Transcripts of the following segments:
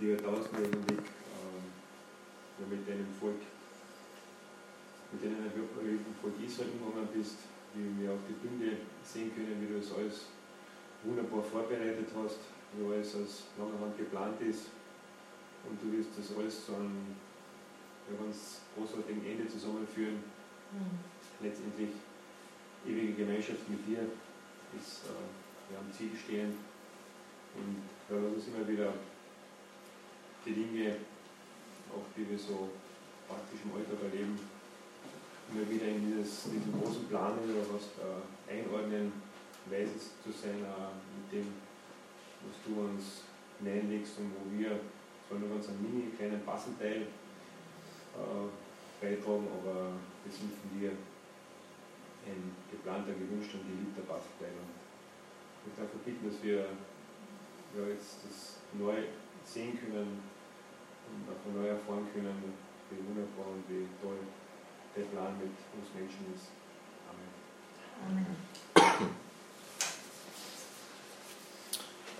die Jahrtausende eigentlich ähm, ja, mit deinem Volk, mit deinem erlebten Volk Israel umgegangen bist, wie wir auch die Bünde sehen können, wie du das alles wunderbar vorbereitet hast, wie alles aus langer Hand geplant ist und du wirst das alles zu einem ja, ganz großartigen Ende zusammenführen. Mhm. Letztendlich ewige Gemeinschaft mit dir ist äh, ja, am Ziel stehen und ja, lass uns immer wieder die Dinge, auch die wir so praktisch im Alltag erleben, immer wieder in dieses, diesen großen Plan oder was äh, einordnen, weise zu sein äh, mit dem, was du uns nähenlegst und wo wir zwar nur ganz einen mini kleinen Bassenteil äh, beitragen, aber wir sind von dir ein geplanter, gewünschter und geliebter Bassenteil. Und ich darf bitten, dass wir ja, jetzt das neu sehen können und auch neu erfahren können, wie wunderbar und wie toll der Plan mit uns Menschen ist. Amen. Amen.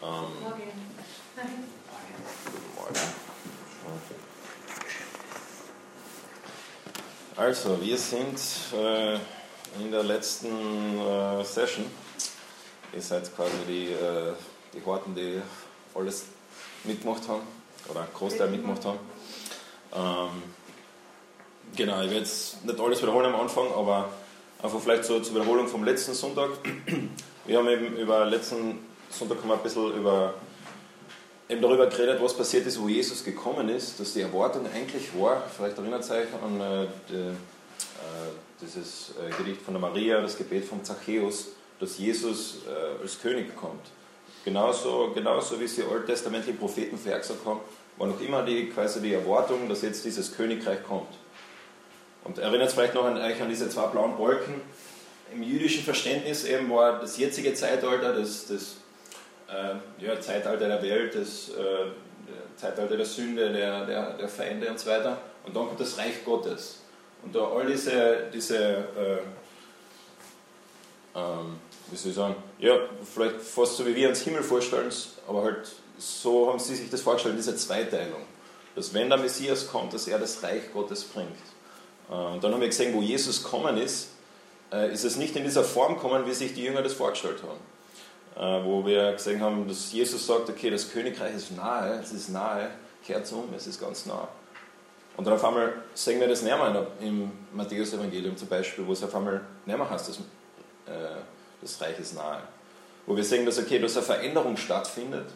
Ähm, Morgen. Also, wir sind äh, in der letzten äh, Session. Ihr seid quasi die, äh, die Horten, die alles mitgemacht haben oder einen Großteil mitgemacht haben. Ähm, genau, ich werde jetzt nicht alles wiederholen am Anfang, aber einfach vielleicht so zur Wiederholung vom letzten Sonntag. Wir haben eben über letzten Sonntag haben wir ein bisschen über, eben darüber geredet, was passiert ist, wo Jesus gekommen ist, dass die Erwartung eigentlich war, vielleicht erinnert ihr euch an äh, die, äh, dieses äh, Gedicht von der Maria, das Gebet von Zachäus, dass Jesus äh, als König kommt. Genauso, genauso wie sie alttestamentlichen Propheten vorhergesagt haben, war noch immer die, quasi die Erwartung, dass jetzt dieses Königreich kommt. Und erinnert vielleicht noch an euch an diese zwei blauen Wolken. Im jüdischen Verständnis eben war das jetzige Zeitalter, das, das äh, ja, Zeitalter der Welt, das äh, Zeitalter der Sünde, der, der, der Feinde und so weiter. Und dann kommt das Reich Gottes. Und da all diese, diese äh, ähm, wie soll ich sagen, ja, vielleicht fast so wie wir uns Himmel vorstellen, aber halt so haben sie sich das vorgestellt, diese Zweiteilung. Dass wenn der Messias kommt, dass er das Reich Gottes bringt. Äh, und dann haben wir gesehen, wo Jesus kommen ist, äh, ist es nicht in dieser Form gekommen, wie sich die Jünger das vorgestellt haben. Äh, wo wir gesehen haben, dass Jesus sagt, okay, das Königreich ist nahe, es ist nahe, kehrt um, es ist ganz nah. Und dann auf einmal sehen wir das näher im Matthäus-Evangelium zum Beispiel, wo es auf einmal näher heißt, dass das Reich ist nahe. Wo wir sehen, dass okay, dass eine Veränderung stattfindet.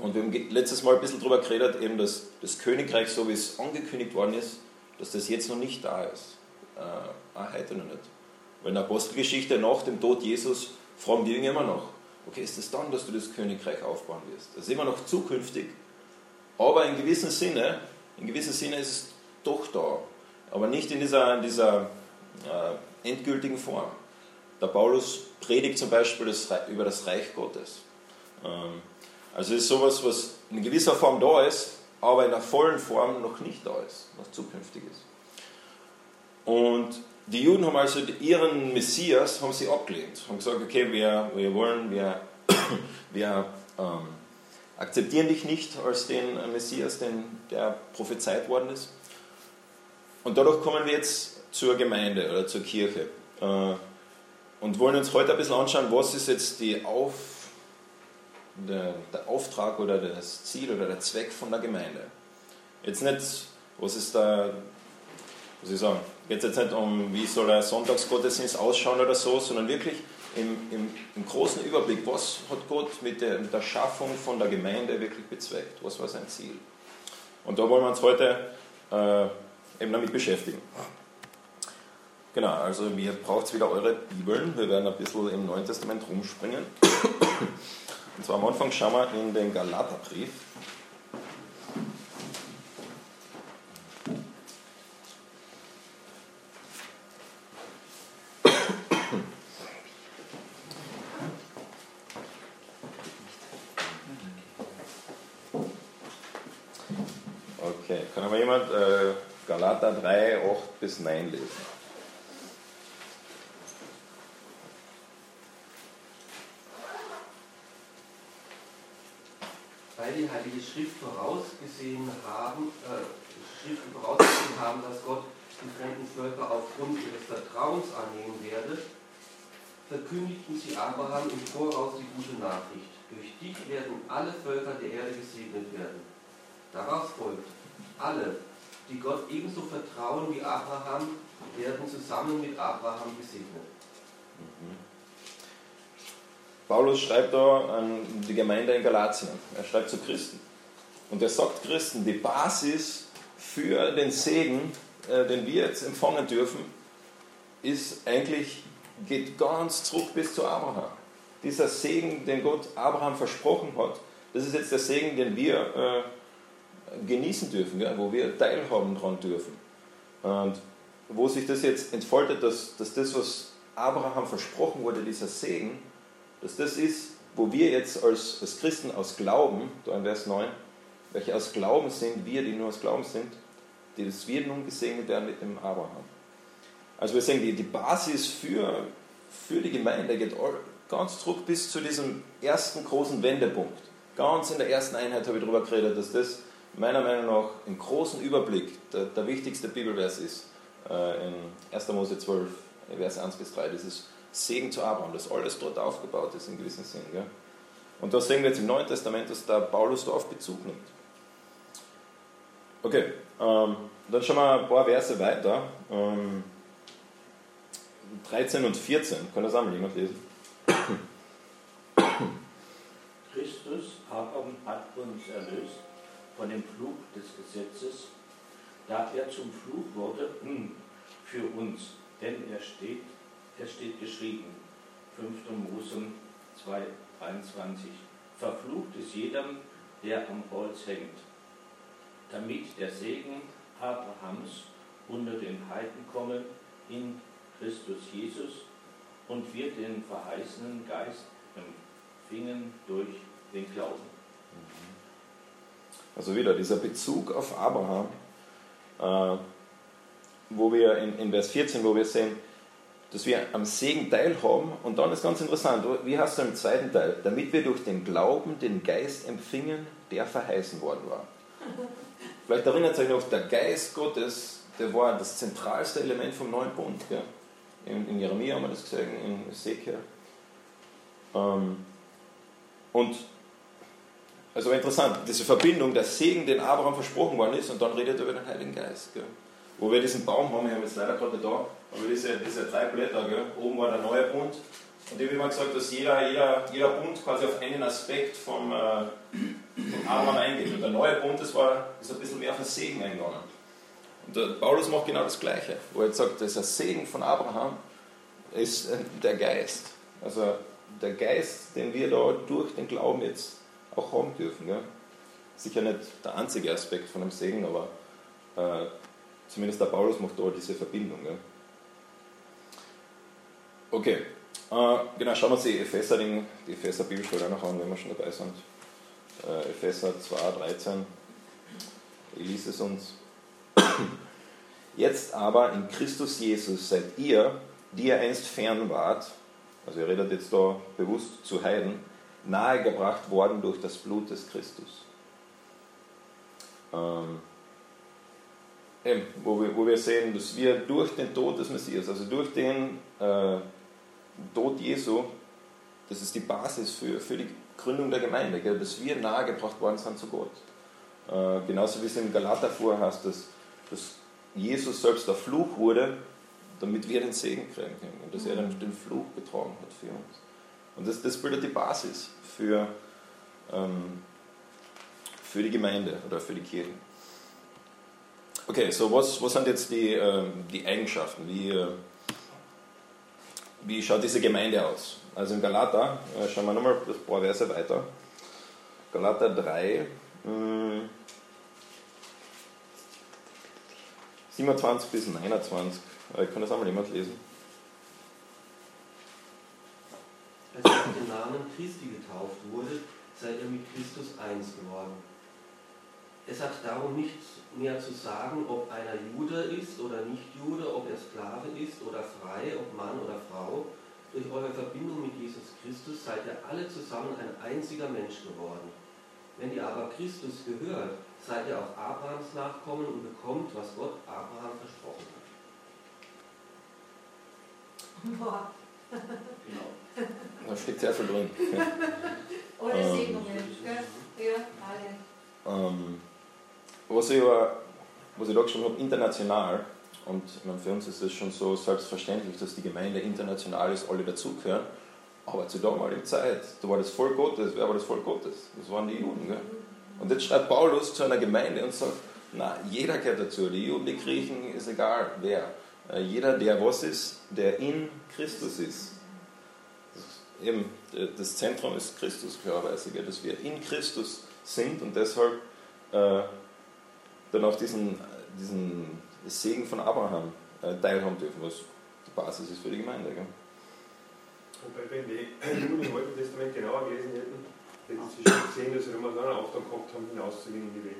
Und wir haben letztes Mal ein bisschen darüber geredet, eben, dass das Königreich, so wie es angekündigt worden ist, dass das jetzt noch nicht da ist. Äh, auch heute noch nicht. Weil in der Apostelgeschichte nach dem Tod Jesus fragen die Jünger immer noch, okay, ist es das dann, dass du das Königreich aufbauen wirst? Das ist immer noch zukünftig, aber in gewissem Sinne, in gewissem Sinne ist es doch da, aber nicht in dieser, in dieser äh, endgültigen Form. Der Paulus predigt zum Beispiel das, über das Reich Gottes. Ähm, also es ist sowas, was in gewisser Form da ist, aber in der vollen Form noch nicht da ist, noch zukünftig ist. Und die Juden haben also ihren Messias haben sie abgelehnt, haben gesagt, okay, wir, wir wollen, wir, wir ähm, akzeptieren dich nicht als den Messias, den, der prophezeit worden ist. Und dadurch kommen wir jetzt zur Gemeinde oder zur Kirche. Äh, und wollen uns heute ein bisschen anschauen, was ist jetzt die Auf, der, der Auftrag oder das Ziel oder der Zweck von der Gemeinde. Jetzt nicht, was ist da, was ich sagen, geht jetzt nicht um, wie soll ein Sonntagsgottesdienst ausschauen oder so, sondern wirklich im, im, im großen Überblick, was hat Gott mit der, mit der Schaffung von der Gemeinde wirklich bezweckt, was war sein Ziel. Und da wollen wir uns heute äh, eben damit beschäftigen. Genau, also ihr braucht wieder eure Bibeln. Wir werden ein bisschen im Neuen Testament rumspringen. Und zwar am Anfang schauen wir in den Galaterbrief. Okay, kann aber jemand äh, Galater 3, 8 bis 9 lesen? weil die Heilige Schrift vorausgesehen haben, äh, Schriften vorausgesehen haben, dass Gott die fremden Völker aufgrund ihres Vertrauens annehmen werde, verkündigten sie Abraham im Voraus die gute Nachricht. Durch dich werden alle Völker der Erde gesegnet werden. Daraus folgt, alle, die Gott ebenso vertrauen wie Abraham, werden zusammen mit Abraham gesegnet. Mhm. Paulus schreibt da an die Gemeinde in Galatien. Er schreibt zu Christen. Und er sagt Christen, die Basis für den Segen, äh, den wir jetzt empfangen dürfen, ist eigentlich, geht ganz zurück bis zu Abraham. Dieser Segen, den Gott Abraham versprochen hat, das ist jetzt der Segen, den wir äh, genießen dürfen, ja, wo wir teilhaben dran dürfen. Und wo sich das jetzt entfaltet, dass, dass das, was Abraham versprochen wurde, dieser Segen, dass das ist, wo wir jetzt als, als Christen aus Glauben, da in Vers 9, welche aus Glauben sind, wir, die nur aus Glauben sind, die dass wir nun gesegnet werden mit dem Abraham. Also wir sehen, die, die Basis für, für die Gemeinde geht ganz zurück bis zu diesem ersten großen Wendepunkt. Ganz in der ersten Einheit habe ich darüber geredet, dass das meiner Meinung nach im großen Überblick der, der wichtigste Bibelvers ist. Äh, in 1. Mose 12, Vers 1 bis 3. Dieses Segen zu Abraham, dass alles dort aufgebaut ist in gewissem Sinn. Gell? Und da sehen wir jetzt im Neuen Testament, dass da Paulus darauf Bezug nimmt. Okay, ähm, dann schauen wir ein paar Verse weiter. Ähm, 13 und 14, kann das einmal jemand lesen? Christus hat uns erlöst von dem Fluch des Gesetzes, da er zum Fluch wurde hm, für uns, denn er steht es steht geschrieben, 5. Mose 2, 23. Verflucht ist jedem, der am Holz hängt, damit der Segen Abrahams unter den Heiden komme in Christus Jesus und wir den verheißenen Geist empfingen durch den Glauben. Also wieder dieser Bezug auf Abraham, äh, wo wir in, Vers 14, wo wir sehen, dass wir am Segen teilhaben. Und dann ist ganz interessant, wie hast du im zweiten Teil? Damit wir durch den Glauben den Geist empfingen, der verheißen worden war. Vielleicht erinnert euch noch, der Geist Gottes, der war das zentralste Element vom neuen Bund. Gell? In, in Jeremia haben wir das gesehen, in Ezekiel. Ähm, und also interessant, diese Verbindung, der Segen, den Abraham versprochen worden ist, und dann redet er über den Heiligen Geist. Gell? Wo wir diesen Baum haben, ich habe jetzt leider gerade da, aber diese, diese drei Blätter, gell? oben war der neue Bund. Und ich habe immer gesagt, dass jeder, jeder, jeder Bund quasi auf einen Aspekt vom, äh, Abraham eingeht. Und der neue Bund, das war, ist ein bisschen mehr auf den Segen eingegangen. Und der Paulus macht genau das Gleiche, wo er jetzt sagt, dass der Segen von Abraham ist der Geist. Also der Geist, den wir da durch den Glauben jetzt auch haben dürfen. Gell? Sicher nicht der einzige Aspekt von dem Segen, aber äh, zumindest der Paulus macht da diese Verbindung. Gell? Okay, äh, genau, schauen wir uns die Epheser, die Epheser noch an, wenn wir schon dabei sind. Äh, Epheser 2, 13. Ich lese es uns. Jetzt aber in Christus Jesus seid ihr, die ihr einst fern wart, also ihr redet jetzt da bewusst zu Heiden, nahegebracht worden durch das Blut des Christus. Ähm, eben, wo, wir, wo wir sehen, dass wir durch den Tod des Messias, also durch den äh, Tod Jesu, das ist die Basis für, für die Gründung der Gemeinde, gell, dass wir nahegebracht worden sind zu Gott. Äh, genauso wie es im Galater vorher heißt, dass, dass Jesus selbst der Fluch wurde, damit wir den Segen kriegen können und dass er dann den Fluch getragen hat für uns. Und das, das bildet die Basis für, ähm, für die Gemeinde oder für die Kirche. Okay, so was, was sind jetzt die, äh, die Eigenschaften? Wie, äh, wie schaut diese Gemeinde aus? Also in Galater, äh, schauen wir nochmal ein paar Verse weiter. Galater 3, mh, 27 bis 29. Äh, ich kann das einmal jemand lesen. Als er auf den Namen Christi getauft wurde, seid ihr mit Christus eins geworden. Es hat darum nichts mehr zu sagen, ob einer Jude ist oder nicht Jude, ob er Sklave ist oder frei, ob Mann oder Frau. Durch eure Verbindung mit Jesus Christus seid ihr alle zusammen ein einziger Mensch geworden. Wenn ihr aber Christus gehört, seid ihr auch Abrahams Nachkommen und bekommt, was Gott Abraham versprochen hat. Boah. Genau. Da steckt sehr viel drin. Ohne Ähm. Segnungen. gell? Ja, alle. Ähm, was, ich aber, was ich da geschrieben habe, international, und meine, für uns ist es schon so selbstverständlich, dass die Gemeinde international ist, alle dazugehören, aber zur damaligen Zeit, da war das Volk Gottes, wer war das Volk Gottes? Das waren die Juden. Gell? Und jetzt schreibt Paulus zu einer Gemeinde und sagt, na, jeder gehört dazu, die Juden, die Griechen, ist egal wer. Äh, Jeder, der was ist, der in Christus ist eben, äh, das Zentrum ist Christus, klarerweise, gell, dass wir in Christus sind und deshalb äh, dann auch diesen, diesen Segen von Abraham äh, teilhaben dürfen, was die Basis ist für die Gemeinde. Gell? Wobei, wenn die Juden im Alten Testament genauer gelesen hätten, hätten sie schon gesehen, dass sie immer so einen Auftrag gehabt haben, hinauszugehen in die Welt.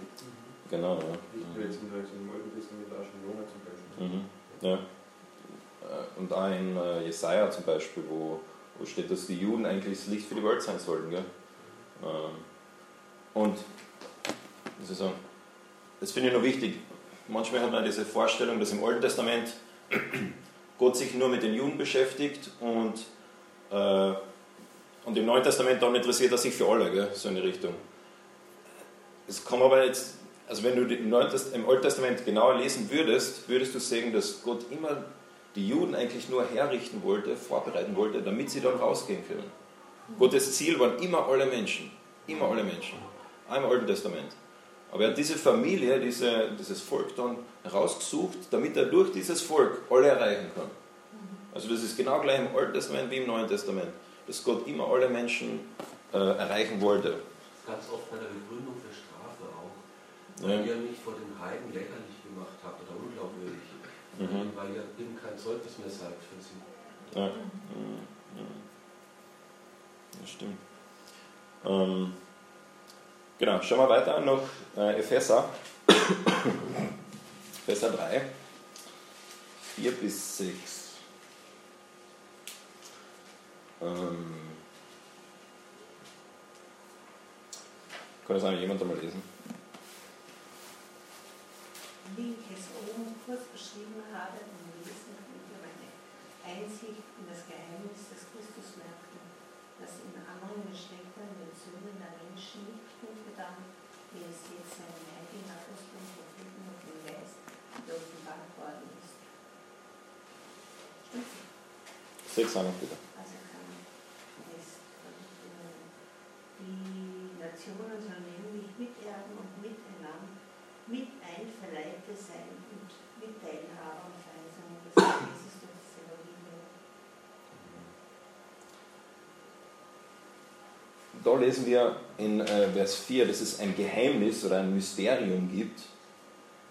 Genau, ja. Nicht nur jetzt im Alten Testament, auch schon Jona zum Beispiel. Mhm. Ja. Äh, Und auch in äh, Jesaja zum Beispiel, wo, wo steht, dass die Juden eigentlich das Licht für die Welt sein sollten. Gell? Ähm, Und, wie soll ich sagen, das finde ich noch wichtig. Manchmal hat man diese Vorstellung, dass im Alten Testament Gott sich nur mit den Juden beschäftigt und, äh, und im Neuen Testament dann interessiert er sich für alle, gell? so die Richtung. Es kann aber jetzt, also wenn du im, Neuen im Alten Testament genauer lesen würdest, würdest du sehen, dass Gott immer die Juden eigentlich nur herrichten wollte, vorbereiten wollte, damit sie dann rausgehen können. Gottes Ziel waren immer alle Menschen, immer alle Menschen, auch im Alten Testament. Aber er hat diese Familie, diese, dieses Volk dann rausgesucht, damit er durch dieses Volk alle erreichen kann. Also das ist genau gleich im Alten Testament wie im Neuen Testament, dass Gott immer alle Menschen äh, erreichen wollte. Ganz oft bei der Begründung für Strafe auch. Ja. Weil ihr mich vor den Heiden lächerlich gemacht habt oder unglaubwürdig. Mhm. Weil ihr eben kein Zeugnis mehr seid für sie. Ja. Mhm. Mhm. Das stimmt. Ähm, genau, schauen wir weiter noch äh, Epheser. Epheser 3, 4 bis 6. Ähm, kann das eigentlich jemand einmal lesen? Wie ich es oben kurz beschrieben habe, im Wesen meine Einsicht in das Geheimnis des Christus merken, das in anderen Geschlechtern der Menschen nicht kundgetan, wie es jetzt seinen heiligen Aposteln, Propheten und dem Geist offenbart worden ist. 6 an bitte. Also kann es die Nationen sollen nämlich Miterben und Miteinander, Miteinverleibte sein und Mitteilhaber und Verheißungen des Jesus durch das Evangelium. Da lesen wir in äh, Vers 4, dass es ein Geheimnis oder ein Mysterium gibt.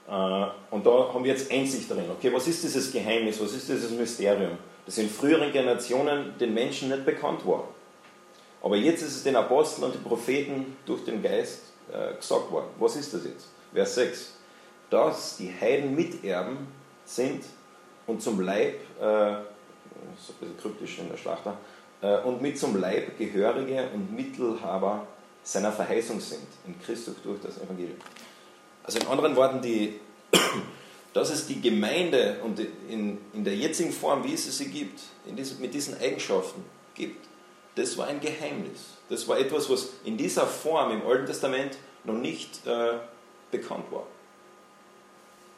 Äh, und da haben wir jetzt Einsicht darin. Okay, was ist dieses Geheimnis? Was ist dieses Mysterium? Das in früheren Generationen den Menschen nicht bekannt war. Aber jetzt ist es den Aposteln und den Propheten durch den Geist äh, gesagt worden. Was ist das jetzt? Vers 6. Dass die Heiden Miterben sind und zum Leib, äh, das ist ein bisschen kryptisch in der Schlachter, äh, und mit zum Leib Gehörige und Mittelhaber seiner Verheißung sind, in Christus durch das Evangelium. Also in anderen Worten, die, dass es die Gemeinde und in, in der jetzigen Form, wie es sie gibt, diesem, mit diesen Eigenschaften gibt, das war ein Geheimnis. Das war etwas, was in dieser Form im Alten Testament noch nicht äh, bekannt war.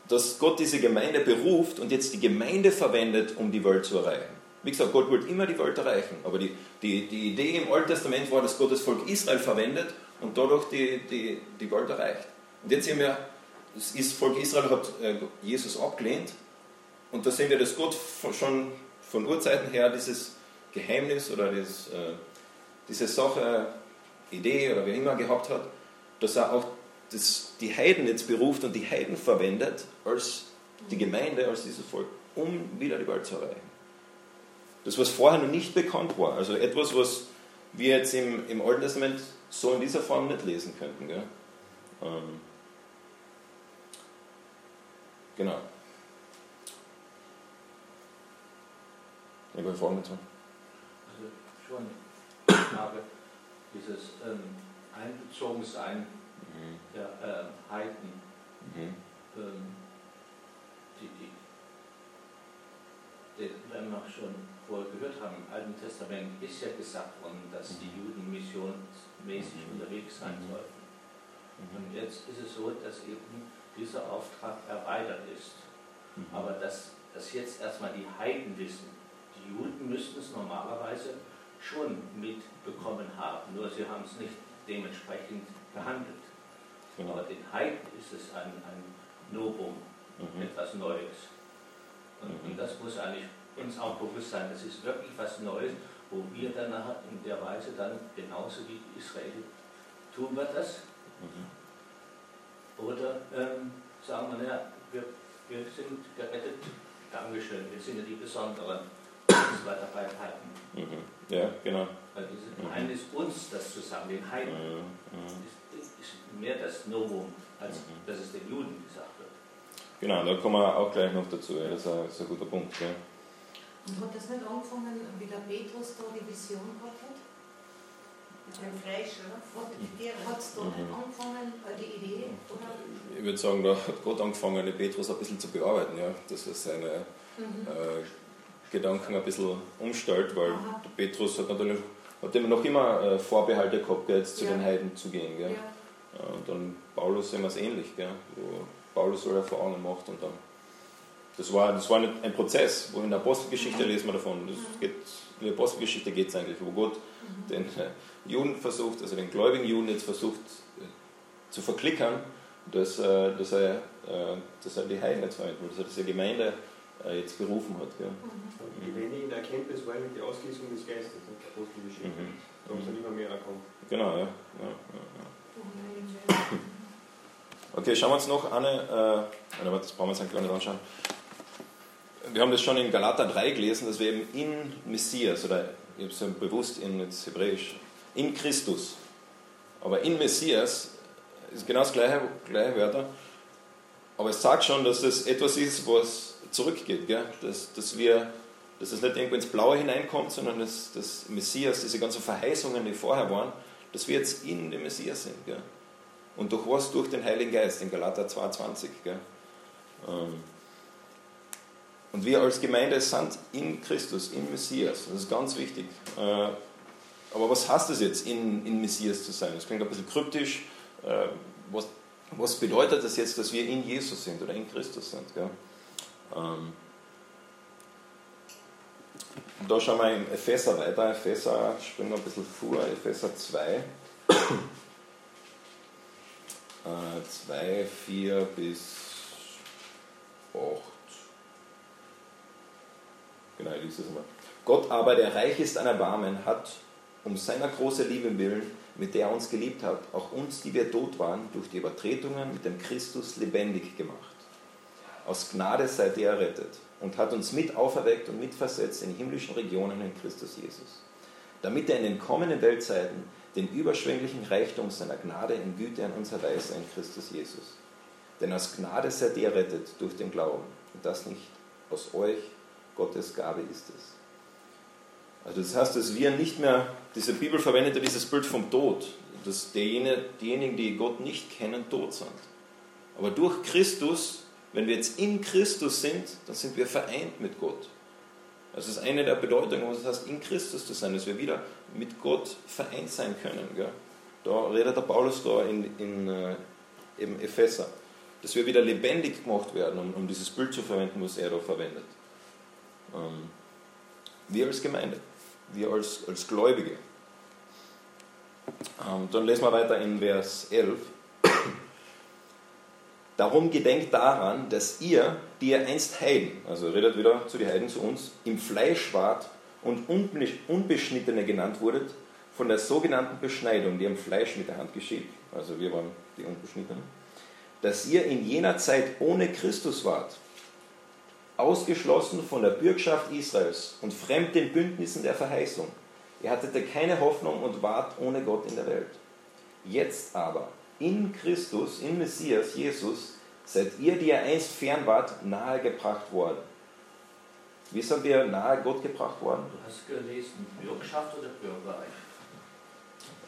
Dass Gott diese Gemeinde beruft und jetzt die Gemeinde verwendet, um die Welt zu erreichen. Wie gesagt, Gott wollte immer die Welt erreichen, aber die, die, die Idee im Alten Testament war, dass Gott das Volk Israel verwendet und dadurch die, die, die Welt erreicht. Und jetzt sehen wir, das Volk Israel hat äh, Jesus abgelehnt und da sehen wir, dass Gott schon von Urzeiten her dieses Geheimnis oder dieses, äh, diese Sache, Idee oder wie immer gehabt hat, dass er auch das, die Heiden jetzt beruft und die Heiden verwendet als die Gemeinde, als dieses Volk, um wieder die Welt zu erreichen. Das, was vorher noch nicht bekannt war, also etwas, was wir jetzt im, im Alten Testament so in dieser Form nicht lesen könnten. Gell? Ähm, genau. Ich will Fragen dazu. Also schon, ich habe dieses, ähm, Einbezogensein Mhm. der äh, Heiden. Mhm. Ähm, die, die, wenn wir schon vorher gehört haben, im Alten Testament ist ja gesagt worden, dass die Juden missionsmäßig Mhm. unterwegs sein Mhm. sollten. Mhm. Und jetzt ist es so, dass eben dieser Auftrag erweitert ist. Mhm. Aber dass, dass jetzt erstmal die Heiden wissen, die Juden müssten es normalerweise schon mitbekommen haben, nur sie haben es nicht dementsprechend behandelt. Genau. Aber den Heiden ist es ein, ein Novum, Mhm. etwas Neues. Und, das muss eigentlich uns auch bewusst sein, das ist wirklich was Neues, wo wir dann nachher in der Weise dann genauso wie Israel tun wir das. Mhm. Oder ähm, sagen wir, naja, wir, wir sind gerettet, Dankeschön, wir sind ja die Besonderen, das wir dabei halten. Mhm. Ja, genau. Weil dieses Mhm. Geheimnis uns das zu sagen, den Heiden, Mhm. Mhm. ist, ist mehr das Novum, als Mhm. dass es den Juden gesagt wird. Genau, da kommen wir auch gleich noch dazu. Ja. Das ist ein, das ist ein guter Punkt. Ja. Und hat das nicht angefangen, wie der Petrus da die Vision gehabt hat? Mit dem Fleisch, oder? Hat es da nicht Mhm. angefangen, äh, die Idee? Oder? Ich würde sagen, da hat Gott angefangen, den Petrus ein bisschen zu bearbeiten, ja, dass er seine Mhm. äh, Gedanken ein bisschen umstellt, weil Aha. der Petrus hat natürlich hat immer noch immer äh, Vorbehalte gehabt, jetzt zu Ja. den Heiden zu gehen. Gell. Ja. Ja, und dann Paulus sehen wir es ähnlich, gell, wo Paulus alle Erfahrungen macht und dann. Das war, das war nicht ein Prozess, wo in der Apostelgeschichte lesen wir davon. Das geht, in der Apostelgeschichte geht es eigentlich, wo Gott Mhm. den äh, Juden versucht, also den gläubigen Juden jetzt versucht äh, zu verklickern, dass, äh, dass, er, äh, dass er die Heiden jetzt verwendet, dass er diese Gemeinde äh, jetzt berufen hat. Gell. Mhm. Die Lebendigen der Erkenntnis war eigentlich die Ausgießung des Geistes, die Apostelgeschichte. Mhm. Da haben sie immer mehr erkannt. Genau, ja. ja, ja, ja. Okay, schauen wir uns noch eine, äh, das brauchen wir uns eigentlich gar nicht anschauen. Wir haben das schon in Galater 3 gelesen, dass wir eben in Messias, oder ich habe es ja bewusst in jetzt Hebräisch, in Christus, aber in Messias ist genau das gleiche, gleiche Wörter, aber es sagt schon, dass es etwas ist, was zurückgeht, gell? Dass, dass wir dass es nicht irgendwo ins Blaue hineinkommt, sondern dass, dass Messias, diese ganzen Verheißungen, die vorher waren, dass wir jetzt in dem Messias sind. Gell? Und durch was? Durch den Heiligen Geist, in Galater 2,20. Gell? Ähm, Und wir als Gemeinde sind in Christus, in Messias. Das ist ganz wichtig. Äh, Aber was heißt das jetzt, in, in Messias zu sein? Das klingt ein bisschen kryptisch. Äh, Was, was bedeutet das jetzt, dass wir in Jesus sind oder in Christus sind? Ähm, Und da schauen wir in Epheser weiter. Epheser, springen wir ein bisschen vor, Epheser 2. 2, 4 bis 8. Genau, ich lese das mal. Gott aber, der reich ist an Erbarmen, hat um seiner großen Liebe willen, mit der er uns geliebt hat, auch uns, die wir tot waren, durch die Übertretungen mit dem Christus lebendig gemacht. Aus Gnade seid ihr errettet und hat uns mit auferweckt und mitversetzt in himmlischen Regionen in Christus Jesus, damit er in den kommenden Weltzeiten den überschwänglichen Reichtum seiner Gnade in Güte an uns erweise in Christus Jesus. Denn aus Gnade seid ihr errettet durch den Glauben und das nicht aus euch, Gottes Gabe ist es. Also das heißt, dass wir nicht mehr, diese Bibel verwendet ja dieses Bild vom Tod, dass diejenigen, die Gott nicht kennen, tot sind. Aber durch Christus, wenn wir jetzt in Christus sind, dann sind wir vereint mit Gott. Also das ist eine der Bedeutungen, was es heißt, in Christus zu sein, dass wir wieder mit Gott vereint sein können. Gell? Da redet der Paulus da in, in äh, eben Epheser, dass wir wieder lebendig gemacht werden, um, um dieses Bild zu verwenden, was er da verwendet. Ähm, wir als Gemeinde, wir als, als Gläubige. Ähm, dann lesen wir weiter in Vers 11. Darum gedenkt daran, dass ihr, die ihr einst Heiden, also redet wieder zu den Heiden zu uns, im Fleisch wart und Unbeschnittene genannt wurdet, von der sogenannten Beschneidung, die im Fleisch mit der Hand geschieht, also wir waren die Unbeschnittenen, dass ihr in jener Zeit ohne Christus wart, ausgeschlossen von der Bürgschaft Israels und fremd den Bündnissen der Verheißung. Ihr hattet keine Hoffnung und wart ohne Gott in der Welt. Jetzt aber, in Christus, in Messias, Jesus, seid ihr, die ihr einst fern wart, nahegebracht worden. Wie sind wir nahe Gott gebracht worden? Du hast gelesen, Bürgschaft oder Bürgerreich?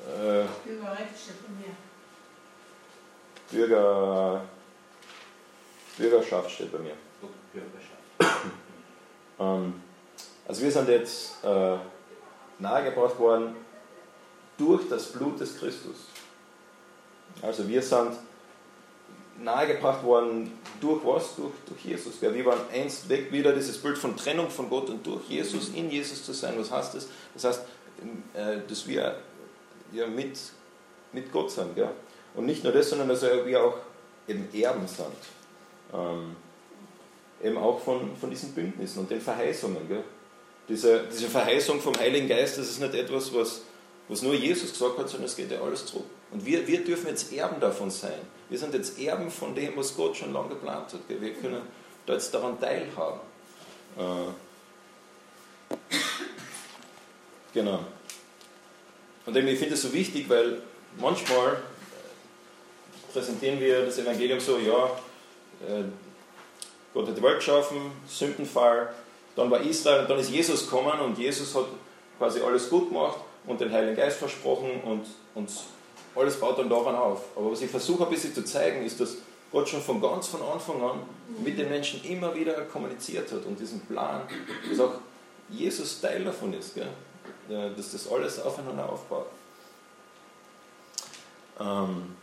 äh, Bürgerrecht steht bei mir. Bürger, Bürgerschaft steht bei mir. Bürgerschaft. Ähm, also wir sind jetzt äh, nahegebracht worden durch das Blut des Christus. Also wir sind nahegebracht worden durch was? Durch, durch Jesus. Wir waren einst weg, wieder dieses Bild von Trennung von Gott und durch Jesus, in Jesus zu sein. Was heißt das? Das heißt, äh, dass wir ja, mit, mit Gott sind. Ja? Und nicht nur das, sondern dass wir auch eben Erben sind. Ähm, eben auch von, von diesen Bündnissen und den Verheißungen. Gell? Diese, diese Verheißung vom Heiligen Geist, das ist nicht etwas, was, was nur Jesus gesagt hat, sondern es geht ja alles zurück. Und wir, wir dürfen jetzt Erben davon sein. Wir sind jetzt Erben von dem, was Gott schon lange geplant hat. Wir können da jetzt daran teilhaben. Äh, genau. Und ich finde es so wichtig, weil manchmal präsentieren wir das Evangelium so, ja, äh, Gott hat die Welt geschaffen, Sündenfall, dann war Israel und dann ist Jesus gekommen und Jesus hat quasi alles gut gemacht und den Heiligen Geist versprochen und, und alles baut dann daran auf. Aber was ich versuche ein bisschen zu zeigen, ist, dass Gott schon von ganz von Anfang an mit den Menschen immer wieder kommuniziert hat und diesen Plan, dass auch Jesus Teil davon ist, gell? dass das alles aufeinander aufbaut. Ähm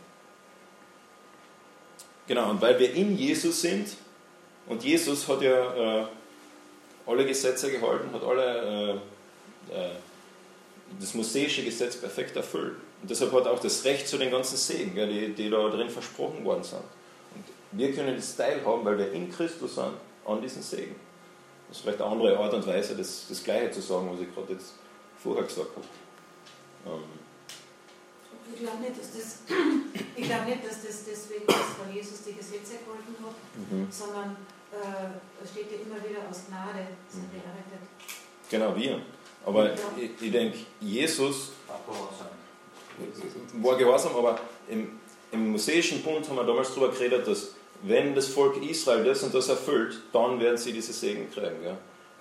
genau, und weil wir in Jesus sind, und Jesus hat ja äh, alle Gesetze gehalten, hat alle äh, äh, das mosaische Gesetz perfekt erfüllt. Und deshalb hat er auch das Recht zu den ganzen Segen, die, die da drin versprochen worden sind. Und wir können das teilhaben, weil wir in Christus sind, an diesen Segen. Das ist vielleicht eine andere Art und Weise, das, das Gleiche zu sagen, was ich gerade jetzt vorher gesagt habe. Ähm. Ich glaube nicht, dass das, ich glaub nicht, dass das deswegen ist, weil Jesus die Gesetze gehalten hat, mhm. sondern äh, steht ja immer wieder aus Gnade sind wir errettet. Genau, wir. Aber ja. ich, ich denke, Jesus war gehorsam, aber im, im mosaischen Bund haben wir damals darüber geredet, dass wenn das Volk Israel das und das erfüllt, dann werden sie diese Segen kriegen. Ja?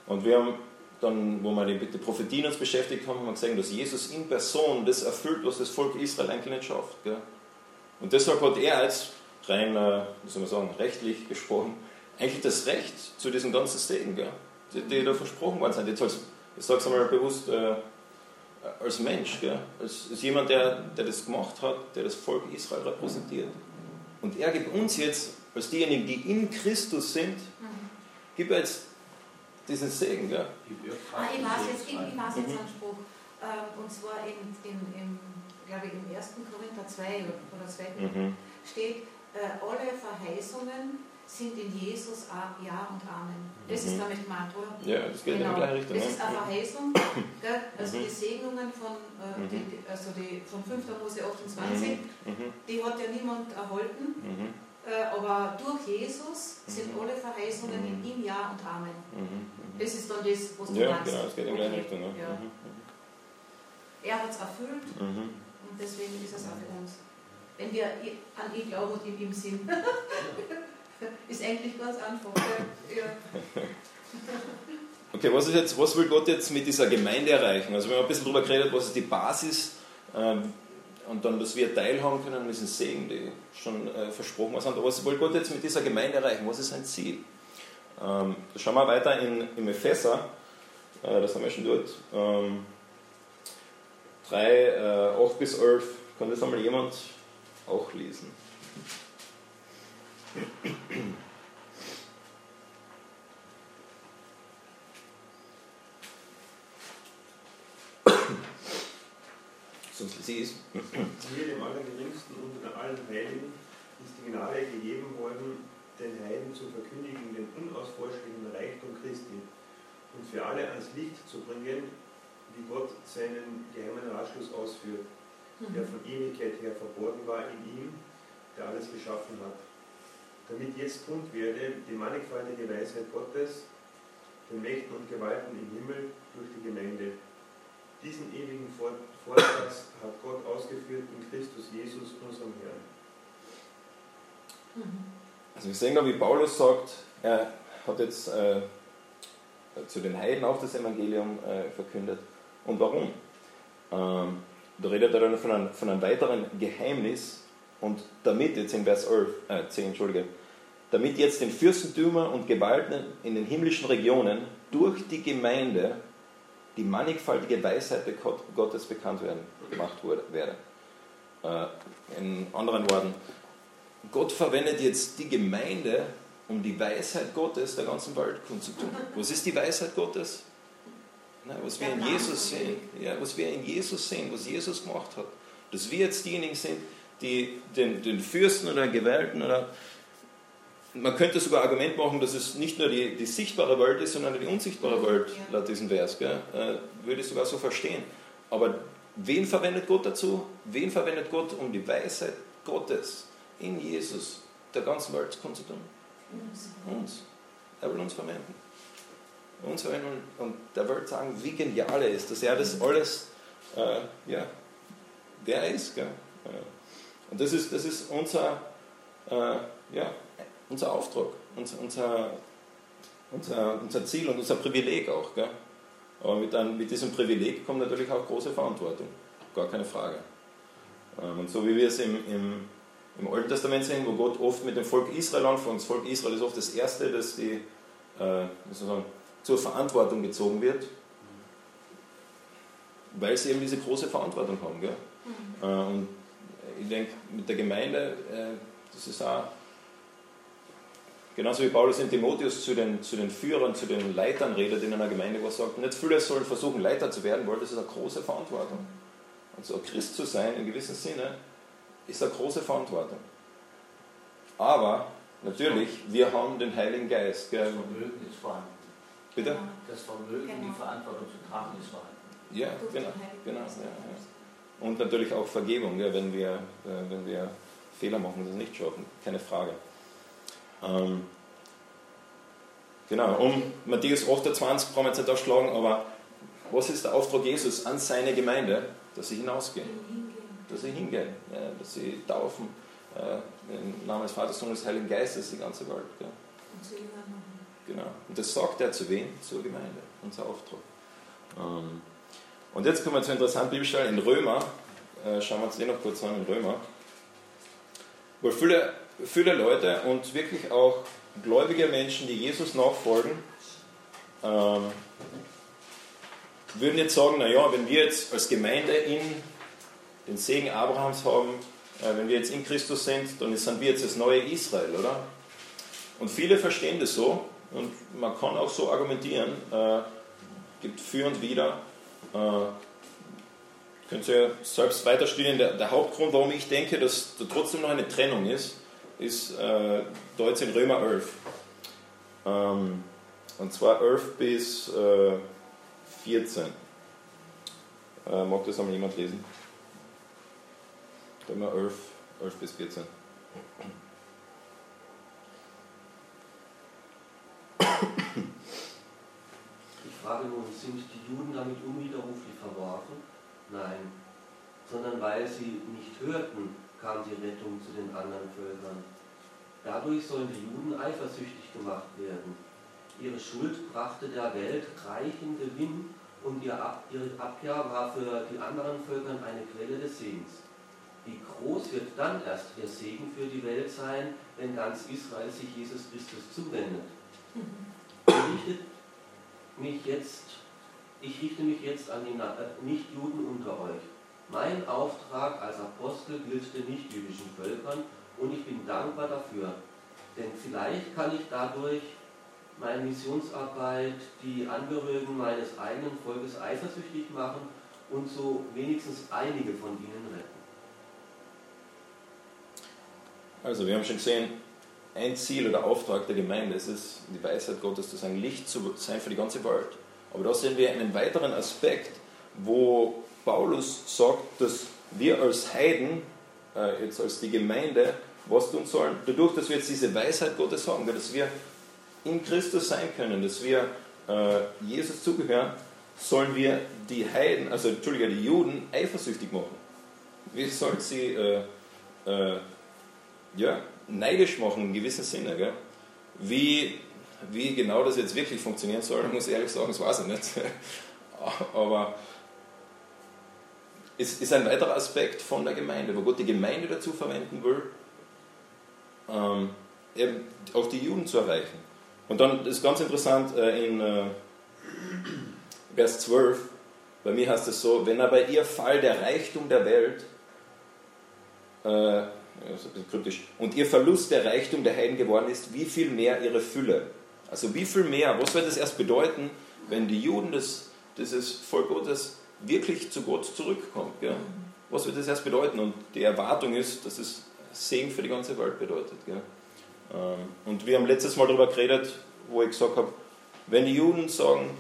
Und wir haben dann, wo wir die, die Prophetien uns beschäftigt haben, haben wir gesehen, dass Jesus in Person das erfüllt, was das Volk Israel eigentlich nicht schafft. Gell? Und deshalb hat er als rein, äh, wie soll man sagen, rechtlich gesprochen, eigentlich das Recht zu diesen ganzen Segen, gell? Die, die da versprochen worden sind. Jetzt ich sage es einmal bewusst, äh, als Mensch, gell? Als, als jemand, der, der das gemacht hat, der das Volk Israel repräsentiert. Und er gibt uns jetzt, als diejenigen, die in Christus sind, mhm. gibt er jetzt diesen Segen. Gell? Ah, ich weiß jetzt, ich, jetzt einen Spruch. Ähm, und zwar in, in, in, glaube ich, im 1. Korinther 2 oder 2. Mhm. steht, äh, alle Verheißungen sind in Jesus Ja und Amen. Das mhm. ist damit gemeint, oder? Ja, das geht genau. in die gleiche Richtung. Das ist eine Verheißung, gell? also mhm. die Segnungen von, äh, mhm. die, also die, von 5. Mose 28, mhm. die hat ja niemand erhalten, mhm. äh, aber durch Jesus sind mhm. alle Verheißungen in ihm Ja und Amen. Das ist dann das, was du ja, meinst. Ja, genau, das geht in die gleiche Richtung. Ja. Er hat es erfüllt und deswegen ist es auch für uns. Wenn wir an ihn glauben und in ihm sind. Ist eigentlich ganz einfach. Okay, was, ist jetzt, was will Gott jetzt mit dieser Gemeinde erreichen? Also wir haben ein bisschen darüber geredet, was ist die Basis ähm, und dann, dass wir teilhaben können an diesen Segen, die schon äh, versprochen sind. Aber was will Gott jetzt mit dieser Gemeinde erreichen? Was ist sein Ziel? Ähm, schauen wir weiter in, im Epheser, äh, das haben wir schon dort. Ähm, 3, äh, 8 bis 11, kann das einmal jemand auch lesen? Sonst sie ist. Hier, dem Allergeringsten unter allen Heiligen, ist die Gnade gegeben worden, den Heiden zu verkündigen, den unausforschlichen Reichtum Christi und für alle ans Licht zu bringen, wie Gott seinen geheimen Ratschluss ausführt, der von Ewigkeit her verborgen war in ihm, der alles geschaffen hat damit jetzt kund werde die mannigfaltige Weisheit Gottes, den Mächten und Gewalten im Himmel durch die Gemeinde. Diesen ewigen Vorsatz hat Gott ausgeführt in Christus Jesus, unserem Herrn. Mhm. Also wir sehen da, wie Paulus sagt, er hat jetzt äh, zu den Heiden auch das Evangelium äh, verkündet. Und warum? Ähm, da redet er dann von einem, von einem weiteren Geheimnis und damit, jetzt in Vers 11, äh, 10, Entschuldige, damit jetzt den Fürstentümern und Gewalten in den himmlischen Regionen durch die Gemeinde die mannigfaltige Weisheit Gottes bekannt werden, gemacht werde. Äh, in anderen Worten, Gott verwendet jetzt die Gemeinde, um die Weisheit Gottes der ganzen Welt kundzutun. Was ist die Weisheit Gottes? Na, was wir in Jesus sehen, ja, was wir in Jesus sehen, was Jesus gemacht hat. Dass wir jetzt diejenigen sind, die den, den Fürsten oder Gewählten oder man könnte sogar Argument machen, dass es nicht nur die, die sichtbare Welt ist, sondern die unsichtbare Welt, laut diesem Vers. Gell? Äh, würde ich sogar so verstehen. Aber wen verwendet Gott dazu? Wen verwendet Gott, um die Weisheit Gottes in Jesus der ganzen Welt kundzutun? Uns. Er will uns verwenden. Uns verwenden und der Welt sagen, wie genial er ist, dass er das alles, äh, ja, wer er ist. Gell? Und das ist, das ist unser, äh, ja, unser Auftrag, unser, unser, unser, unser Ziel und unser Privileg auch. Gell? Aber mit, einem, mit diesem Privileg kommt natürlich auch große Verantwortung, gar keine Frage. Ähm, und so wie wir es im, im, im Alten Testament sehen, wo Gott oft mit dem Volk Israel anfängt, das Volk Israel ist oft das Erste, das die, äh, sagen, zur Verantwortung gezogen wird, weil sie eben diese große Verantwortung haben. Gell? Mhm. Äh, und ich denke, mit der Gemeinde, äh, das ist auch Genauso wie Paulus in Timotheus zu den, zu den Führern, zu den Leitern redet in einer Gemeinde, wo er sagt, nicht viele sollen versuchen, Leiter zu werden, weil das ist eine große Verantwortung. Also Christ zu sein, im gewissen Sinne, ist eine große Verantwortung. Aber natürlich, wir haben den Heiligen Geist. Gell? Das Vermögen ist vorhanden. Bitte? Das Vermögen, die genau. Verantwortung zu tragen, ist vorhanden. Ja, genau. genau ja, ja. Und natürlich auch Vergebung, ja, wenn, wir, äh, wenn wir Fehler machen es nicht schaffen, keine Frage. Ähm, genau, um Matthäus 28 brauchen wir jetzt nicht ausschlagen, aber was ist der Auftrag Jesus an seine Gemeinde? Dass sie hinausgehen. Dass sie hingehen, ja, dass sie taufen äh, im Namen des Vaters, Sohnes des Heiligen Geistes die ganze Welt. Ja. Genau. Und das sagt er zu wem? Zur Gemeinde. Unser Auftrag. Ähm, und jetzt kommen wir zu interessanten Bibelstelle in Römer. Äh, schauen wir uns den noch kurz an in Römer. Wo viele viele Leute und wirklich auch gläubige Menschen, die Jesus nachfolgen, ähm, würden jetzt sagen, naja, wenn wir jetzt als Gemeinde in den Segen Abrahams haben, äh, wenn wir jetzt in Christus sind, dann sind wir jetzt das neue Israel, oder? Und viele verstehen das so und man kann auch so argumentieren, äh, gibt für und wider. Äh, könnt ihr selbst weiter studieren. Der, der Hauptgrund, warum ich denke, dass da trotzdem noch eine Trennung ist, ist äh, dort in Römer 11. Ähm, und zwar 11 bis äh, 14. Äh, mag das einmal jemand lesen? Römer 11, 11 bis 14. Nun, sind die Juden damit unwiderruflich verworfen? Nein, sondern weil sie nicht hörten, kam die Rettung zu den anderen Völkern. Dadurch sollen die Juden eifersüchtig gemacht werden. Ihre Schuld brachte der Welt reichen Gewinn und ihre Abkehr war für die anderen Völker eine Quelle des Segens. Wie groß wird dann erst der Segen für die Welt sein, wenn ganz Israel sich Jesus Christus zuwendet? Ich richte mich jetzt, ich richte mich jetzt an die äh, Nichtjuden unter euch. Mein Auftrag als Apostel gilt den nichtjüdischen Völkern und ich bin dankbar dafür. Denn vielleicht kann ich dadurch meine Missionsarbeit die Angehörigen meines eigenen Volkes eifersüchtig machen und so wenigstens einige von ihnen retten. Also wir haben schon gesehen, ein Ziel oder Auftrag der Gemeinde ist es, die Weisheit Gottes zu sein, Licht zu sein für die ganze Welt. Aber da sehen wir einen weiteren Aspekt, wo Paulus sagt, dass wir als Heiden, äh, jetzt als die Gemeinde, was tun sollen, dadurch, dass wir jetzt diese Weisheit Gottes haben, dass wir in Christus sein können, dass wir äh, Jesus zugehören, sollen wir die Heiden, also Entschuldige, die Juden eifersüchtig machen. Wir sollen sie äh, äh, ja, neidisch machen im gewissen Sinne. Gell? Wie, wie genau das jetzt wirklich funktionieren soll, muss ich ehrlich sagen, das weiß ich nicht. Aber ist, ist ein weiterer Aspekt von der Gemeinde, wo Gott die Gemeinde dazu verwenden will, ähm, eben auch die Juden zu erreichen. Und dann ist ganz interessant äh, in äh, Vers 12, bei mir heißt es so, wenn aber ihr Fall der Reichtum der Welt, äh, kritisch, und ihr Verlust der Reichtum der Heiden geworden ist, wie viel mehr ihre Fülle? Also wie viel mehr, was wird es erst bedeuten, wenn die Juden, das, dieses Volk Gottes, wirklich zu Gott zurückkommt? Gell? Was wird das erst bedeuten? Und die Erwartung ist, dass es Segen für die ganze Welt bedeutet. Gell? Ähm, und wir haben letztes Mal darüber geredet, wo ich gesagt habe, wenn die Juden sagen,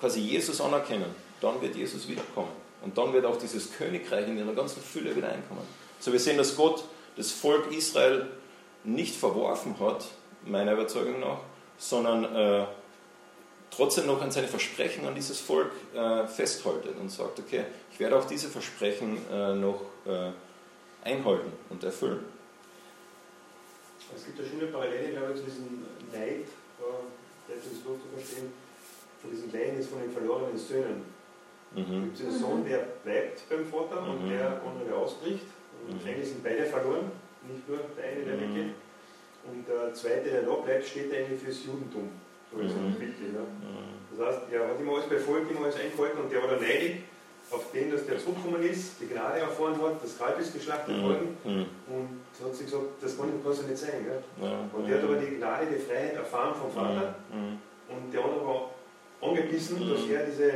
quasi Jesus anerkennen, dann wird Jesus wiederkommen. Und dann wird auch dieses Königreich in ihrer ganzen Fülle wieder einkommen. So wir sehen, dass Gott das Volk Israel nicht verworfen hat, meiner Überzeugung nach, sondern äh, trotzdem noch an seine Versprechen an dieses Volk äh, festhaltet und sagt, okay, ich werde auch diese Versprechen äh, noch äh, einhalten und erfüllen. Es gibt eine schöne Parallele, glaube ich, zu diesem Neid, der ist so zu verstehen, von diesem Gleichnis von den verlorenen Söhnen. Mhm. Es gibt einen Sohn, der bleibt beim Vater mhm. und der andere ausbricht. Und mhm. eigentlich sind beide verloren, nicht nur der eine, der mhm. weggeht. Und der zweite, der da bleibt, steht eigentlich fürs Judentum. So ist mhm. bildlich. Ja. Mhm. Das heißt, er hat immer alles befolgt, immer alles eingehalten und der war dann neidig auf den, dass der zurückgekommen ist, die Gnade erfahren hat, das Kalb ist geschlachtet mhm. worden mhm. und so hat sie gesagt, das kann so nicht sein. Gell? Ja, und der hat aber die Gnade, die Freiheit erfahren vom Vater mhm. und der andere war angebissen, dass er diese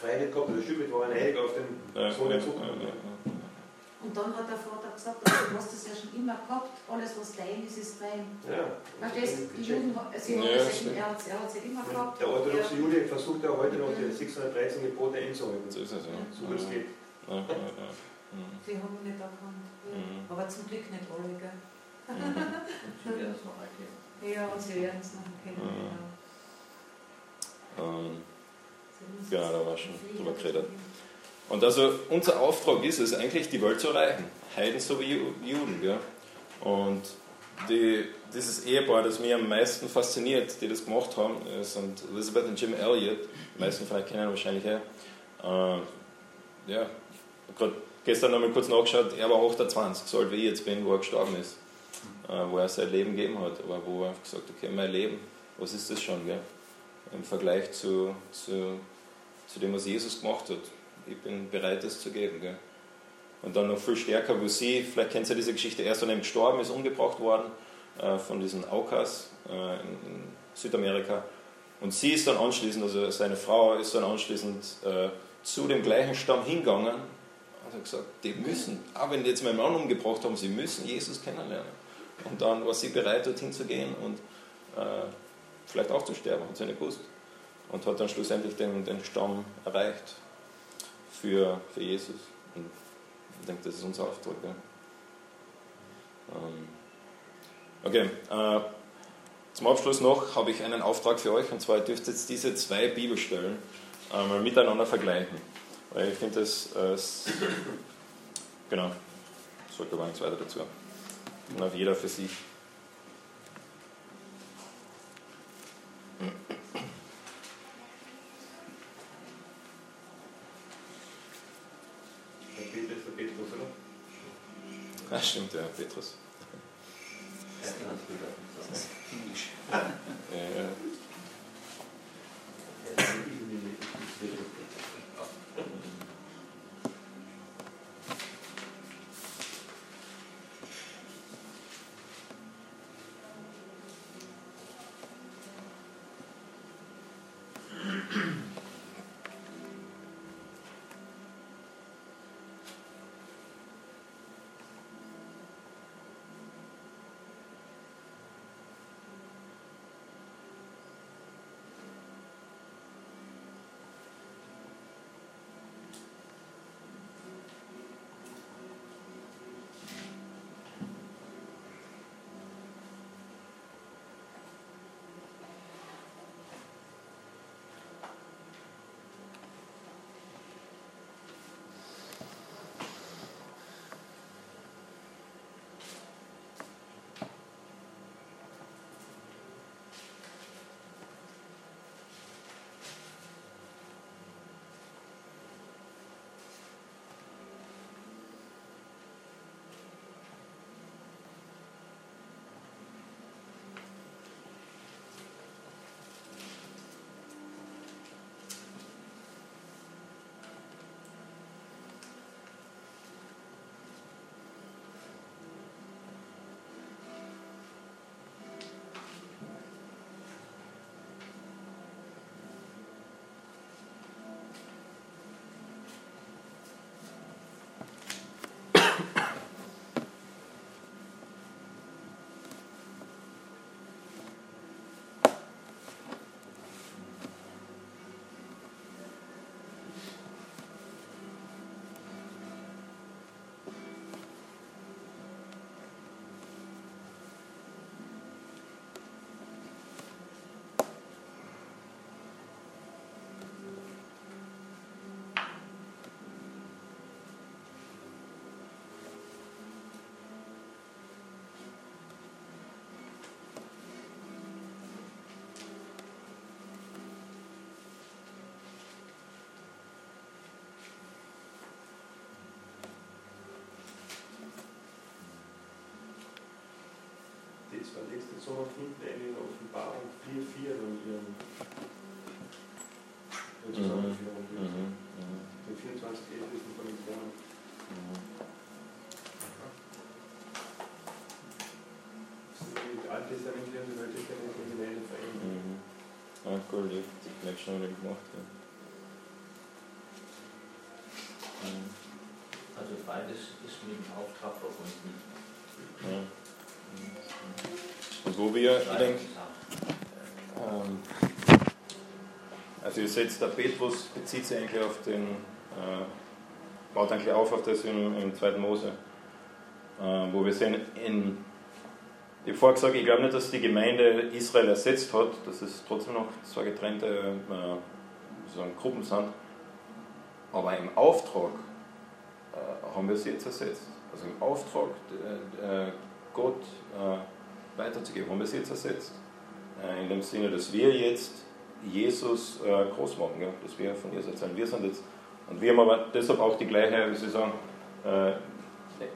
Freiheit gehabt hat. Der Stück war ein Heilig auf den Sohn der Zukunft. Und dann hat der Vater gesagt, also, du hast das ja schon immer gehabt, alles was dein ist, ist dein. Ja. Verstehst du, die Juden, sie haben ja, das ja, er, hat, hat sie immer gehabt. Der orthodoxe Jude versucht ja heute noch die 613 Gebote einzuhalten. So ist es, ja. So gut es geht. Ja, ja, ja. Sie haben nicht erkannt. Mhm. Aber zum Glück nicht alle, gell? Mhm. sie werden es noch erkennen. Ja, und sie werden es noch erkennen, mhm. genau. Ähm, genau, da war schon drüber geredet. Und also unser Auftrag ist es eigentlich, die Welt zu erreichen. Heiden sowie Juden. Gell? Und die, dieses Ehepaar, das mich am meisten fasziniert, die das gemacht haben, sind Elizabeth und Jim Elliot. Die meisten von euch kennen wahrscheinlich her. Äh, ja, gerade gestern nochmal kurz nachgeschaut, er war 28, so alt wie ich jetzt bin, wo er gestorben ist. Äh, wo er sein Leben gegeben hat. Aber wo er gesagt hat, okay, mein Leben, was ist das schon? Gell? Im Vergleich zu, zu, zu dem, was Jesus gemacht hat ich bin bereit, das zu geben. Gell? Und dann noch viel stärker, wo sie, vielleicht kennt ihr diese Geschichte, er ist dann eben gestorben, ist umgebracht worden äh, von diesen Aukas äh, in, in, Südamerika. Und sie ist dann anschließend, also seine Frau ist dann anschließend äh, zu dem gleichen Stamm hingegangen und hat gesagt, die müssen, auch wenn die jetzt meinen Mann umgebracht haben, sie müssen Jesus kennenlernen. Und dann war sie bereit, dorthin zu gehen und äh, vielleicht auch zu sterben, hat sie nicht gewusst. Und hat dann schlussendlich den, den Stamm erreicht für, für Jesus. Und ich denke, das ist unser Auftrag. Ja. Ähm, okay, äh, zum Abschluss noch habe ich einen Auftrag für euch und zwar ihr dürft jetzt diese zwei Bibelstellen äh, mal miteinander vergleichen. Weil ich finde das, äh, genau, sollte aber nichts weiter dazu. Und auf jeder für sich. Petrus. Zwei Texte zusammen finden, eine in Offenbarung 4,4 und ihren Mhm. Zusammenführung. Mhm. Den 24 ältesten von den Kronen. Mhm. Die alttestamentlichen und die neutestamentlichen Gemeinde verändern. Mhm. Ah, cool, die die Connection wieder gemacht. Ja. Mhm. Also beides ist mit dem Auftrag verbunden. Wo wir, ich denke, ähm, also ihr seht, der Petrus bezieht sich eigentlich auf den, äh, baut eigentlich auf auf das im, im 2. Mose, äh, wo wir sehen, in, ich habe vorher gesagt, ich glaube nicht, dass die Gemeinde Israel ersetzt hat, dass es trotzdem noch zwei getrennte äh, so Gruppen sind, aber im Auftrag äh, haben wir sie jetzt ersetzt. Also im Auftrag, äh, äh, Gott weiterzugeben, haben wir sie jetzt ersetzt. Äh, in dem Sinne, dass wir jetzt Jesus äh, groß machen, dass wir von Jesus erzählen. Wir sind jetzt, und wir haben aber deshalb auch die gleiche, wie Sie sagen, äh,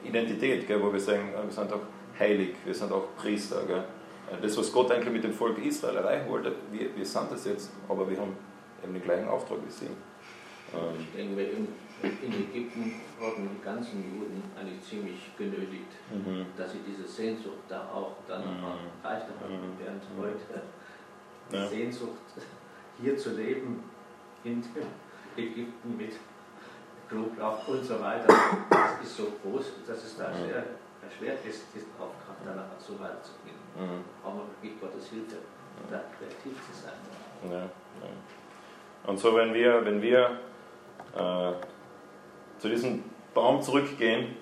Identität, wo wir sagen, wir sind auch heilig, wir sind auch Priester. Das, was Gott eigentlich mit dem Volk Israel erreichen wollte, wir, wir sind das jetzt, aber wir haben eben den gleichen Auftrag wie sie. Ich denke, in, in Ägypten wurden die ganzen Juden eigentlich ziemlich genötigt, mhm. dass sie diese Sehnsucht da auch dann Mhm. haben, Mhm. während heute die Ja. Sehnsucht hier zu leben in Ägypten mit Knoblauch und so weiter, das ist so groß, dass es da Mhm. sehr erschwert ist, diese Aufkraft danach so weit zu gehen. Mhm. Brauchen wir wirklich Gottes Hilfe, da kreativ zu sein. Ja, ja. Und so, wenn wir, wenn wir äh, zu diesem Baum zurückgehen,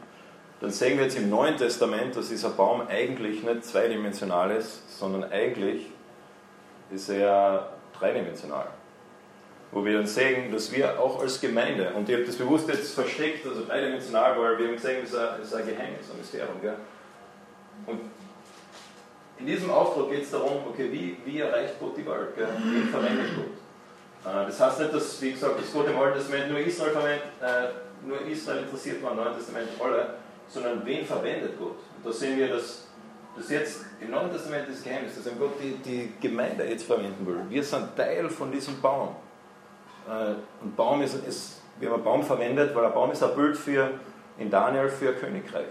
dann sehen wir jetzt im Neuen Testament, dass dieser Baum eigentlich nicht zweidimensional ist, sondern eigentlich ist er dreidimensional. Wo wir dann sehen, dass wir auch als Gemeinde, und ich habe das bewusst jetzt versteckt, also dreidimensional, weil wir haben gesehen, das ist ein, Geheimnis, ein Mysterium. Gell? Und in diesem Auftrag geht es darum, okay, wie, wie erreicht Gott die Welt? Gell? Wie verwendet Gott? Äh, Das heißt nicht, dass, wie gesagt, das Gott im Alten Testament nur Israel verwendet, äh, nur Israel interessiert war, im Neuen Testament alle, sondern wen verwendet Gott? Und da sehen wir, dass, dass jetzt im Neuen Testament das Geheimnis, dass Gott die, die Gemeinde jetzt verwenden will. Wir sind Teil von diesem Baum. Äh, Ein Baum ist, ist, wir haben einen Baum verwendet, weil ein Baum ist ein Bild für, in Daniel für ein Königreich.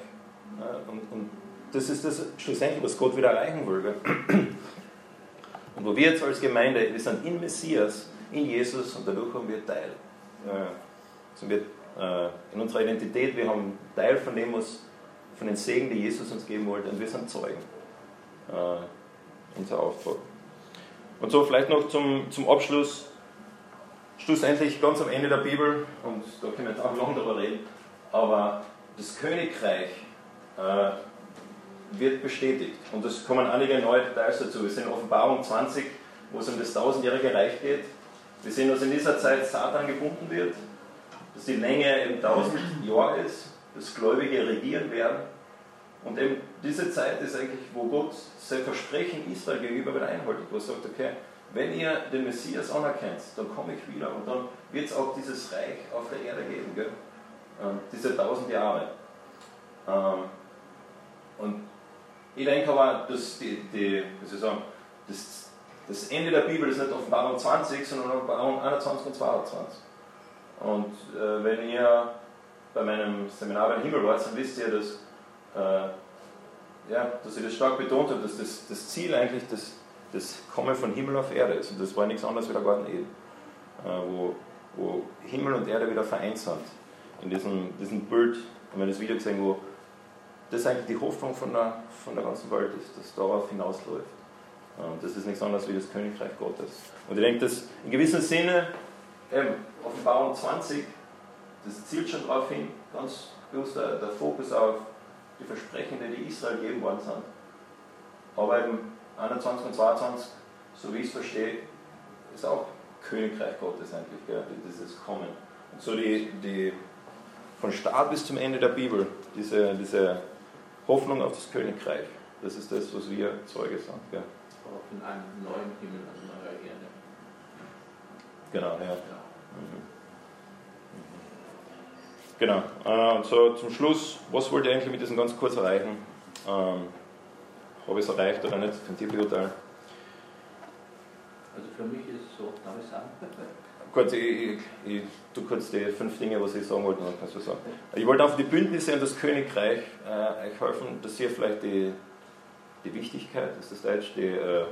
Äh, Und, und das ist das schlussendlich, was Gott wieder erreichen will. Und wo wir jetzt als Gemeinde, wir sind in Messias, in Jesus und dadurch haben wir Teil. Sind wir, äh, in unserer Identität, wir haben Teil von dem, was, von den Segen, die Jesus uns geben wollte und wir sind Zeugen. Äh, unser Auftrag. Und so vielleicht noch zum, zum Abschluss, schlussendlich ganz am Ende der Bibel, und da können wir jetzt auch lange darüber reden, aber das Königreich äh, wird bestätigt. Und es kommen einige neue Details dazu. Wir sind in Offenbarung 20, wo es um das tausendjährige Reich geht. Wir sehen, dass in dieser Zeit Satan gebunden wird, dass die Länge eben tausend Jahre ist, dass Gläubige regieren werden. Und eben diese Zeit ist eigentlich, wo Gott sein Versprechen Israel gegenüber wieder einhaltet, wo er sagt, okay, wenn ihr den Messias anerkennt, dann komme ich wieder und dann wird es auch dieses Reich auf der Erde geben, gell? Ähm, diese tausend Jahre. Ähm, und ich denke aber, dass die, die, wie soll ich sagen, das, das Ende der Bibel ist nicht Offenbarung 20, sondern Offenbarung 21 und 22. Und äh, wenn ihr bei meinem Seminar beim Himmel wart, dann wisst ihr, dass, äh, ja, dass ich das stark betont habe, dass das, das Ziel eigentlich das, das Kommen von Himmel auf Erde ist. Und das war nichts anderes wie der Garten Eden, äh, wo, wo Himmel und Erde wieder vereint sind. In diesem, diesem Bild, haben wir das Video gesehen, wo das eigentlich die Hoffnung von der, von der ganzen Welt ist, dass darauf hinausläuft. Und das ist nichts anderes wie das Königreich Gottes. Und ich denke, dass in gewissem Sinne, eben, Offenbarung 20, das zielt schon darauf hin, ganz bewusst der, der Fokus auf die Versprechen, die Israel gegeben worden sind. Aber eben 21 und 22, so wie ich es verstehe, ist auch Königreich Gottes eigentlich, gell, dieses Kommen. Und so die, die von Start bis zum Ende der Bibel, diese, diese Hoffnung auf das Königreich, das ist das, was wir Zeuge sind. Gell. Auch in einem neuen Himmel und neuer Erde. Genau, ja. Ja. Mhm. Genau. Äh, und so zum Schluss, was wollt ihr eigentlich mit diesem ganz kurz erreichen? Ähm, ob es erreicht oder nicht, könnt ihr beurteilen. Also für mich ist es so, darf ich sagen? Gut, ich, ich, ich tue kurz die fünf Dinge, was ich sagen wollte, dann kannst du sagen. Ich wollte auf die Bündnisse und das Königreich äh, euch helfen, dass ihr vielleicht die, die Wichtigkeit, das ist das Deutsch, die, äh,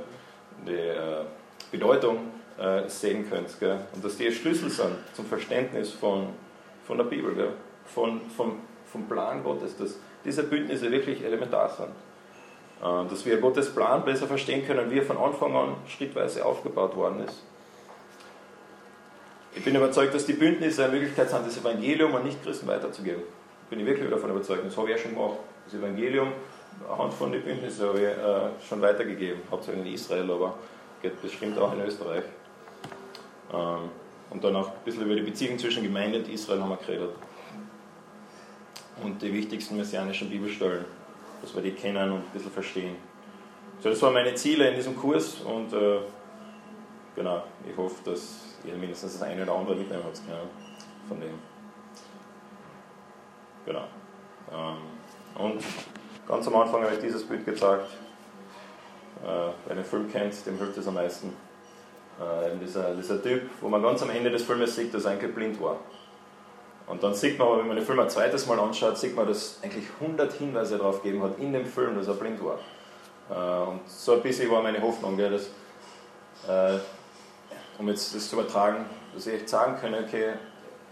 die äh, Bedeutung äh, sehen könnt. Gell? Und dass die Schlüssel sind zum Verständnis von, von der Bibel, gell? Von, vom, vom Plan Gottes, dass diese Bündnisse wirklich elementar sind. Dass wir Gottes Plan besser verstehen können, wie er von Anfang an schrittweise aufgebaut worden ist. Ich bin überzeugt, dass die Bündnisse eine Möglichkeit sind, das Evangelium an Nichtchristen weiterzugeben. Bin ich wirklich davon überzeugt. Das habe ich ja schon gemacht. Das Evangelium anhand von den Bündnissen habe ich äh, schon weitergegeben. Hauptsächlich in Israel, aber geht bestimmt auch in Österreich. Ähm, und dann auch ein bisschen über die Beziehung zwischen Gemeinde und Israel haben wir geredet. Und die wichtigsten messianischen Bibelstellen, dass wir die kennen und ein bisschen verstehen. So, das waren meine Ziele in diesem Kurs und äh, genau, ich hoffe, dass ihr mindestens das eine oder andere mitnehmen habt ja, von dem. Genau. Ähm, und ganz am Anfang habe ich dieses Bild gezeigt. Äh, wer den Film kennt, dem hilft es am meisten. Äh, dieser, dieser Typ, wo man ganz am Ende des Filmes sieht, dass er eigentlich blind war. Und dann sieht man aber, wenn man den Film ein zweites Mal anschaut, sieht man, dass eigentlich 100 Hinweise darauf gegeben hat in dem Film, dass er blind war. Äh, und so ein bisschen war meine Hoffnung, gell, dass, äh, um jetzt das zu übertragen, dass ich echt sagen kann, okay,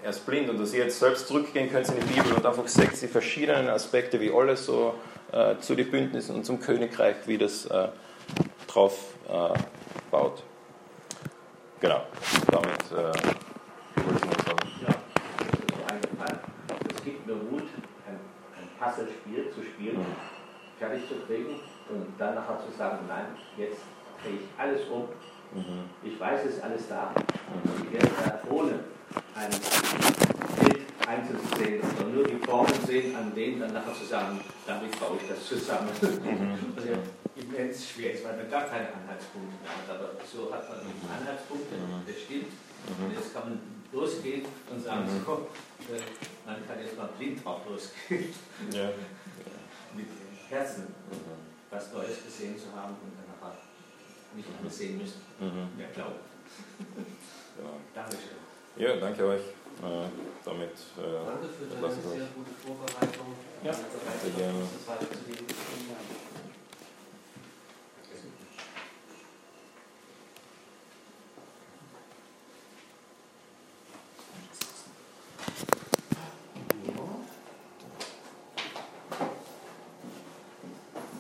er ist blind und dass ihr jetzt selbst zurückgehen könnt in die Bibel und einfach seht die verschiedenen Aspekte, wie alles so äh, zu den Bündnissen und zum Königreich, wie das äh, drauf äh, baut. Genau, damit äh, wollte ich noch sagen. Ja, das ist so eingefallen. Es gibt mir Mut, ein, ein Puzzlespiel zu spielen, fertig zu kriegen und dann nachher zu sagen, nein, jetzt drehe ich alles um. Mhm. Ich weiß, es ist alles da. Und ich werde ohne ein Sehen, sondern nur die Formen sehen, an denen dann nachher zu sagen, damit baue ich das zusammen. Mhm. Also immens schwer ist, weil man gar keine Anhaltspunkte mehr hat. Aber so hat man Anhaltspunkte, Mhm. das stimmt. Mhm. Und jetzt kann man losgehen und sagen, Mhm. so, äh, man kann jetzt mal blind drauf losgehen, Ja. mit Herzen Mhm. was Neues gesehen zu haben und dann nachher nicht alles sehen müssen. Mhm. Mehr glauben. Genau. Dankeschön. Ja, danke euch. Äh, damit äh, Danke für deine lassen wir sehr gute Vorbereitung. Ja, sehr gerne.